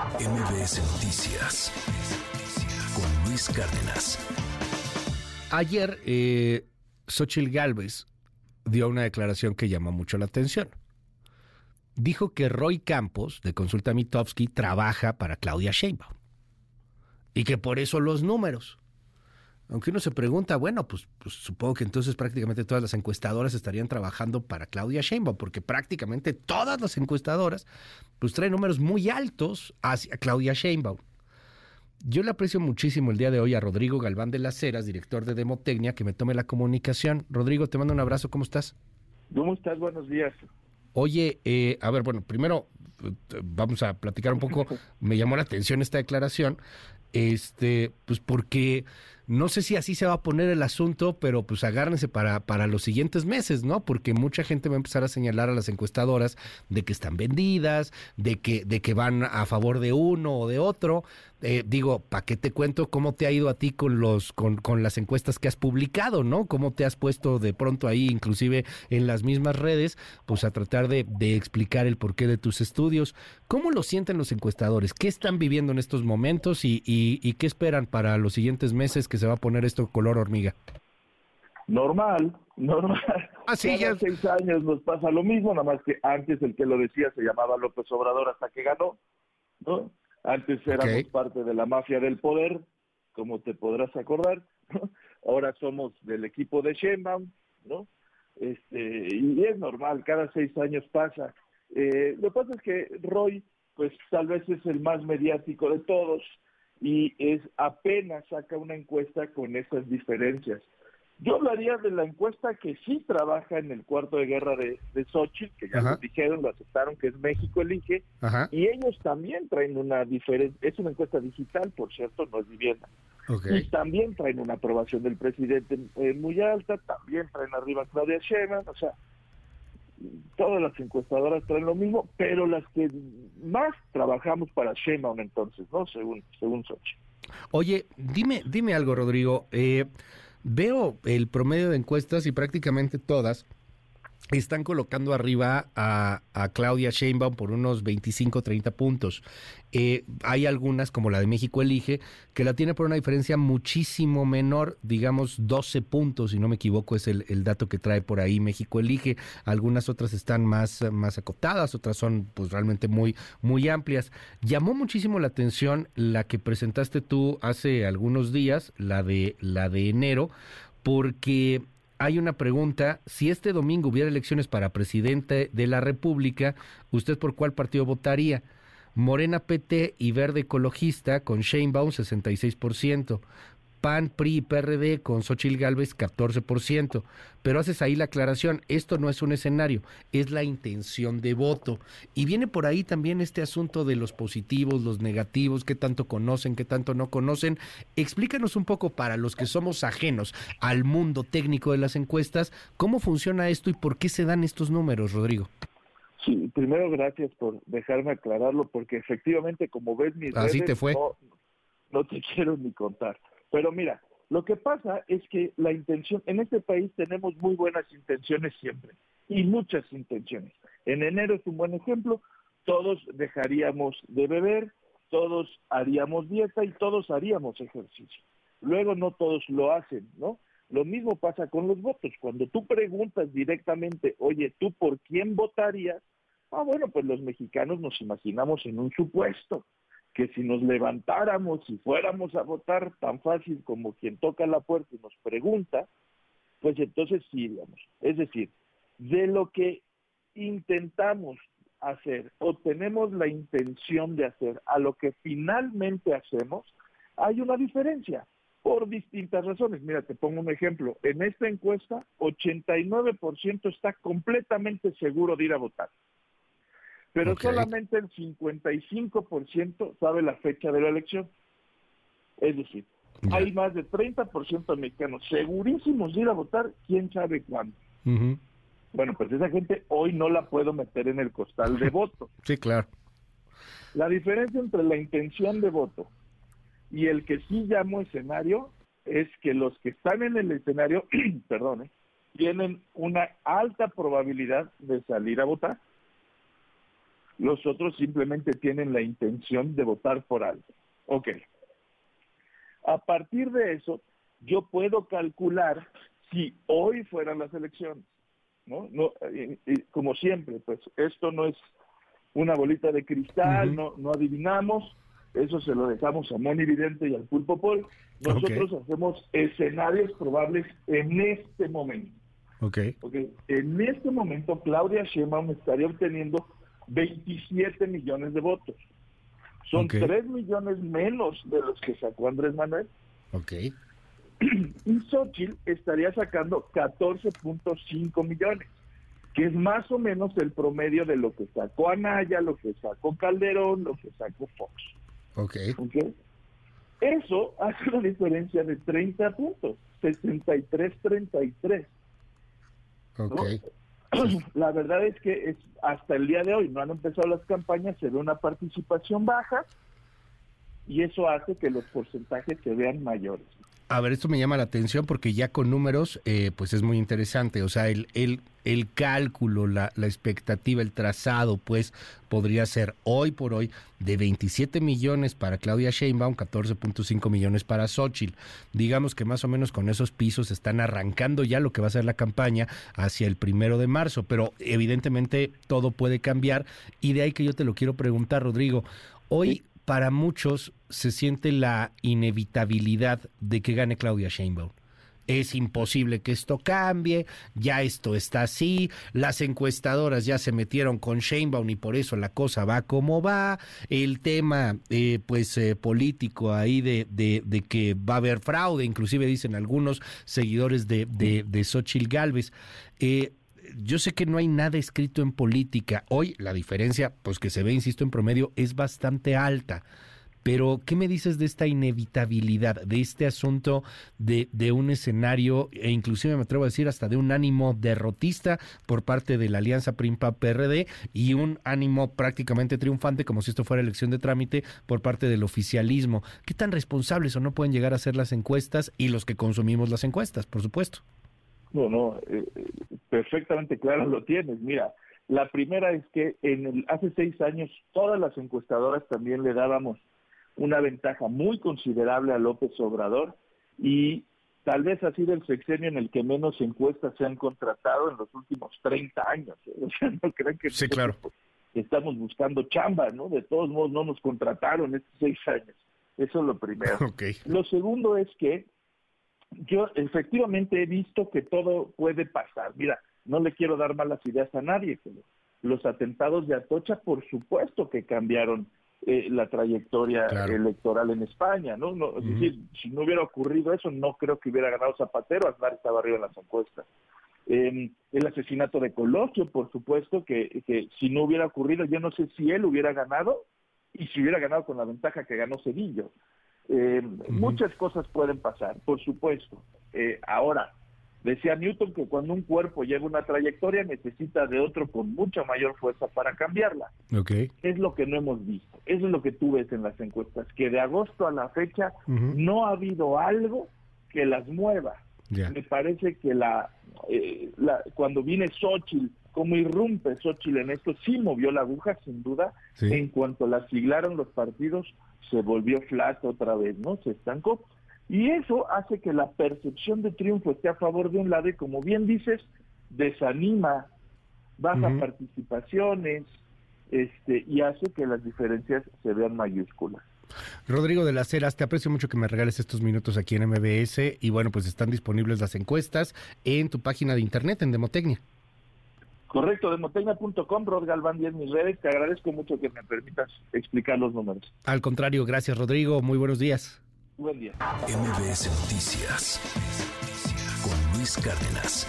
MBS Noticias con Luis Cárdenas. Ayer, eh, Xochitl Galvez dio una declaración que llamó mucho la atención. Dijo que Roy Campos, de Consulta Mitofsky, trabaja para Claudia Sheinbaum. Y que por eso los números. Aunque uno se pregunta, bueno, pues, pues, supongo que entonces prácticamente todas las encuestadoras estarían trabajando para Claudia Sheinbaum, porque prácticamente todas las encuestadoras pues traen números muy altos hacia Claudia Sheinbaum. Yo le aprecio muchísimo el día de hoy a Rodrigo Galván de las Heras, director de Demotecnia, que me tome la comunicación. Rodrigo, te mando un abrazo, ¿cómo estás? ¿Cómo estás? Buenos días. Oye, eh, a ver, bueno, primero eh, vamos a platicar un poco. Me llamó la atención esta declaración, este, pues porque no sé si así se va a poner el asunto, pero pues agárrense para, para los siguientes meses, ¿no? Porque mucha gente va a empezar a señalar a las encuestadoras de que están vendidas, de que, de que van a favor de uno o de otro. Eh, digo, ¿para qué te cuento cómo te ha ido a ti con los, con, con las encuestas que has publicado, ¿no? Cómo te has puesto de pronto ahí, inclusive en las mismas redes, pues a tratar de, de explicar el porqué de tus estudios. ¿Cómo lo sienten los encuestadores? ¿Qué están viviendo en estos momentos y, y, y qué esperan para los siguientes meses que se va a poner esto color hormiga? Normal, normal. Ah, sí, Cada ya- seis años nos pasa lo mismo, nada más que antes el que lo decía se llamaba López Obrador hasta que ganó, ¿no? Antes éramos parte de la mafia del poder, como te podrás acordar, ¿no? Ahora somos del equipo de Sheinbaum, ¿no? Este, y es normal, cada seis años pasa. Eh, lo que pasa es que Roy, pues tal vez es el más mediático de todos y es apenas saca una encuesta con esas diferencias. Yo hablaría de la encuesta que sí trabaja en el cuarto de guerra de, de Xochitl, que ya Ajá. lo dijeron, lo aceptaron, que es México Elige, Ajá, y ellos también traen una diferencia, es una encuesta digital, por cierto, no es vivienda, ok. y también traen una aprobación del presidente eh, muy alta, también traen arriba a Claudia Sheinbaum, o sea, todas las encuestadoras traen lo mismo, pero las que más trabajamos para Sheinbaum entonces, ¿no? Según, según Xochitl. Oye, dime, dime algo, Rodrigo. Eh, veo el promedio de encuestas y prácticamente todas están colocando arriba a, a Claudia Sheinbaum por unos 25, 30 puntos. Eh, hay algunas, como la de México Elige, que la tiene por una diferencia muchísimo menor, digamos 12 puntos, si no me equivoco, es el, el dato que trae por ahí México Elige. Algunas otras están más, más acotadas, otras son pues realmente muy, muy amplias. Llamó muchísimo la atención la que presentaste tú hace algunos días, la de, la de enero, porque hay una pregunta, si este domingo hubiera elecciones para presidente de la República, ¿usted por cuál partido votaría? Morena PT y Verde Ecologista con Sheinbaum 66%, PAN, PRI y PRD con Xochil Gálvez 14%. Pero haces ahí la aclaración, esto no es un escenario, es la intención de voto. Y viene por ahí también este asunto de los positivos, los negativos, qué tanto conocen, qué tanto no conocen. Explícanos un poco para los que somos ajenos al mundo técnico de las encuestas, cómo funciona esto y por qué se dan estos números, Rodrigo. Sí, primero gracias por dejarme aclararlo, porque efectivamente, como ves mis Así redes, te fue. No, no te quiero ni contar. Pero mira, lo que pasa es que la intención, en este país tenemos muy buenas intenciones siempre, y muchas intenciones. En enero es un buen ejemplo, todos dejaríamos de beber, todos haríamos dieta y todos haríamos ejercicio. Luego no todos lo hacen, ¿no? Lo mismo pasa con los votos. Cuando tú preguntas directamente, oye, ¿tú por quién votarías? Ah, bueno, pues los mexicanos nos imaginamos en un supuesto, que si nos levantáramos y fuéramos a votar tan fácil como quien toca la puerta y nos pregunta, pues entonces sí iríamos. Es decir, de lo que intentamos hacer o tenemos la intención de hacer a lo que finalmente hacemos, hay una diferencia por distintas razones. Mira, te pongo un ejemplo. En esta encuesta, 89% está completamente seguro de ir a votar. Pero solamente el 55% sabe la fecha de la elección. Es decir, hay más de 30% de mexicanos segurísimos de ir a votar, quién sabe cuándo. Bueno, pues esa gente hoy no la puedo meter en el costal de voto. Sí, claro. La diferencia entre la intención de voto y el que sí llamo escenario es que los que están en el escenario, perdón, ¿eh? tienen una alta probabilidad de salir a votar. Los otros simplemente tienen la intención de votar por algo. Ok. A partir de eso, yo puedo calcular si hoy fueran las elecciones. ¿no? no como siempre, pues esto no es una bolita de cristal, no, no adivinamos, eso se lo dejamos a Moni Vidente y al Pulpo Pol. Nosotros hacemos escenarios probables en este momento. Okay. okay. En este momento Claudia Sheinbaum estaría obteniendo 27 millones de votos. Son 3 millones menos de los que sacó Andrés Manuel. Ok. Y Xochitl estaría sacando 14.5 millones, que es más o menos el promedio de lo que sacó Anaya, lo que sacó Calderón, lo que sacó Fox. Ok. okay. Eso hace una diferencia de 30 puntos, 63-33. Ok. La verdad es que es, hasta el día de hoy no han empezado las campañas, se ve una participación baja y eso hace que los porcentajes se vean mayores. A ver, esto me llama la atención porque ya con números, eh, pues es muy interesante. O sea, el, el, el cálculo, la, la, expectativa, el trazado, pues podría ser hoy por hoy de 27 millones para Claudia Sheinbaum, 14.5 millones para Xochitl. Digamos que más o menos con esos pisos están arrancando ya lo que va a ser la campaña hacia el primero de marzo. Pero evidentemente todo puede cambiar y de ahí que yo te lo quiero preguntar, Rodrigo. Hoy para muchos se siente la inevitabilidad de que gane Claudia Sheinbaum. Es imposible que esto cambie, ya esto está así, las encuestadoras ya se metieron con Sheinbaum y por eso la cosa va como va, el tema eh, pues eh, político ahí de, de, que va a haber fraude, inclusive dicen algunos seguidores de, de, de Xochitl Galvez. Eh, yo sé que no hay nada escrito en política. Hoy la diferencia, pues que se ve, insisto, en promedio, es bastante alta. Pero, ¿qué me dices de esta inevitabilidad, de este asunto de, de, un escenario, e inclusive me atrevo a decir hasta de un ánimo derrotista por parte de la Alianza PRIMPA-PRD y un ánimo prácticamente triunfante, como si esto fuera elección de trámite, por parte del oficialismo? ¿Qué tan responsables o no pueden llegar a ser las encuestas y los que consumimos las encuestas, por supuesto? No, no, eh, perfectamente claro lo tienes. Mira, la primera es que en el, hace seis años todas las encuestadoras también le dábamos una ventaja muy considerable a López Obrador y tal vez ha sido el sexenio en el que menos encuestas se han contratado en los últimos 30 años. ¿eh? O sea, no creen que sí, claro. estamos buscando chamba, ¿no? De todos modos no nos contrataron estos seis años. Eso es lo primero. Okay. Lo segundo es que yo efectivamente he visto que todo puede pasar. Mira, no le quiero dar malas ideas a nadie, pero los atentados de Atocha, por supuesto que cambiaron eh, la trayectoria claro. electoral en España, ¿no? no es uh -huh. decir, si no hubiera ocurrido eso, no creo que hubiera ganado Zapatero, Aznar estaba arriba en las encuestas. Eh, el asesinato de Colosio, por supuesto, que, que si no hubiera ocurrido, yo no sé si él hubiera ganado y si hubiera ganado con la ventaja que ganó Cedillo. Eh, uh -huh. Muchas cosas pueden pasar, por supuesto. Eh, ahora, decía Newton que cuando un cuerpo lleva una trayectoria necesita de otro con mucha mayor fuerza para cambiarla. Okay. Es lo que no hemos visto. Eso es lo que tú ves en las encuestas, que de agosto a la fecha uh -huh. no ha habido algo que las mueva. Yeah. Me parece que la, eh, la cuando viene Xochitl, como irrumpe Xochitl en esto, sí movió la aguja, sin duda. Sí. En cuanto la siglaron los partidos, se volvió flat otra vez, ¿no? Se estancó. Y eso hace que la percepción de triunfo esté a favor de un lado y, como bien dices, desanima, baja uh -huh. participaciones este, y hace que las diferencias se vean mayúsculas. Rodrigo de las Heras, te aprecio mucho que me regales estos minutos aquí en MBS y bueno, pues están disponibles las encuestas en tu página de internet, en Demotecnia. Correcto, demotecnia.com, Rod Galván 10 mis redes. Te agradezco mucho que me permitas explicar los números. Al contrario, gracias Rodrigo, muy buenos días. Buen día. MBS Noticias con Luis Cárdenas.